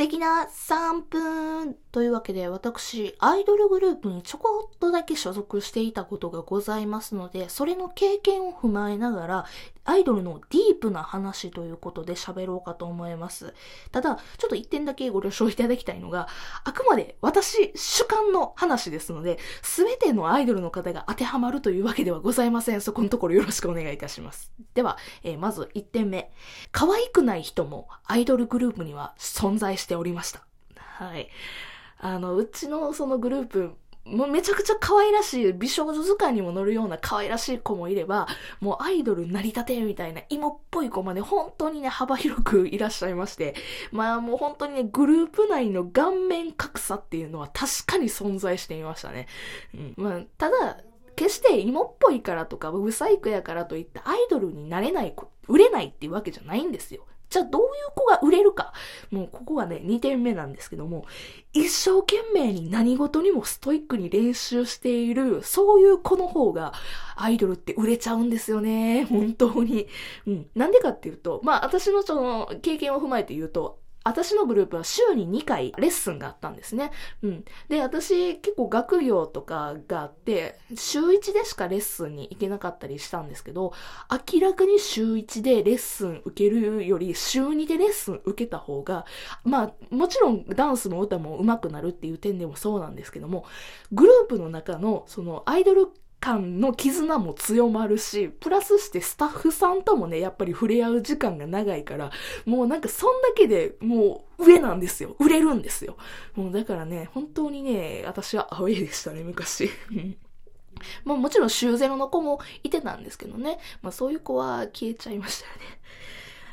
敵な3分というわけで私、アイドルグループにちょこっとだけ所属していたことがございますので、それの経験を踏まえながら、アイドルのディープな話ということで喋ろうかと思います。ただ、ちょっと一点だけご了承いただきたいのが、あくまで私主観の話ですので、すべてのアイドルの方が当てはまるというわけではございません。そこのところよろしくお願いいたします。では、えー、まず1点目。可愛くない人もアイドルグループには存在してておりました。はい。あの、うちのそのグループ、もうめちゃくちゃ可愛らしい、美少女図鑑にも載るような可愛らしい子もいれば、もうアイドル成り立てみたいな芋っぽい子まで本当にね、幅広くいらっしゃいまして、まあもう本当にね、グループ内の顔面格差っていうのは確かに存在していましたね。うん。まあ、ただ、決して芋っぽいからとか、ブサイクやからといってアイドルになれない、売れないっていうわけじゃないんですよ。じゃあどういう子が売れるか。もうここがね、2点目なんですけども、一生懸命に何事にもストイックに練習している、そういう子の方が、アイドルって売れちゃうんですよね。本当に。うん。なんでかっていうと、まあ私のその経験を踏まえて言うと、私のグループは週に2回レッスンがあったんですね。うん。で、私結構学業とかがあって、週1でしかレッスンに行けなかったりしたんですけど、明らかに週1でレッスン受けるより週2でレッスン受けた方が、まあ、もちろんダンスも歌も上手くなるっていう点でもそうなんですけども、グループの中のそのアイドル間の絆も強まるし、プラスしてスタッフさんともね、やっぱり触れ合う時間が長いから、もうなんかそんだけでもう上なんですよ。売れるんですよ。もうだからね、本当にね、私はアウェイでしたね、昔。まあもちろん週ゼロの子もいてたんですけどね。まあそういう子は消えちゃいましたよね。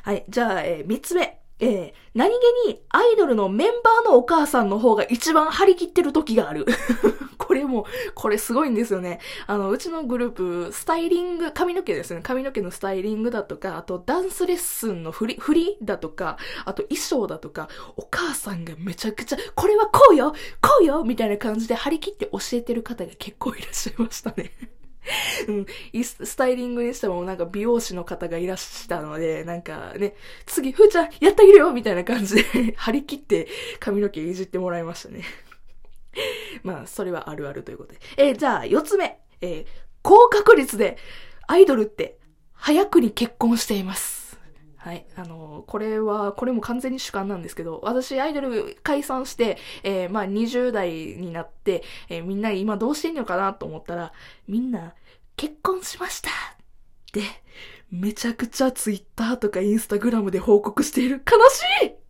はい。じゃあ、えー、三つ目。えー、何気にアイドルのメンバーのお母さんの方が一番張り切ってる時がある。これも、これすごいんですよね。あの、うちのグループ、スタイリング、髪の毛ですね。髪の毛のスタイリングだとか、あとダンスレッスンの振り、振りだとか、あと衣装だとか、お母さんがめちゃくちゃ、これはこうよこうよみたいな感じで張り切って教えてる方が結構いらっしゃいましたね。うん、スタイリングにしてもなんか美容師の方がいらしたので、なんかね、次、ふーちゃんやってあげるよみたいな感じで 張り切って髪の毛いじってもらいましたね。まあ、それはあるあるということで。えー、じゃあ、四つ目。えー、高確率でアイドルって早くに結婚しています。はい。あの、これは、これも完全に主観なんですけど、私アイドル解散して、えー、まあ20代になって、えー、みんな今どうしてんのかなと思ったら、みんな結婚しましたって、めちゃくちゃツイッターとかインスタグラムで報告している。悲しい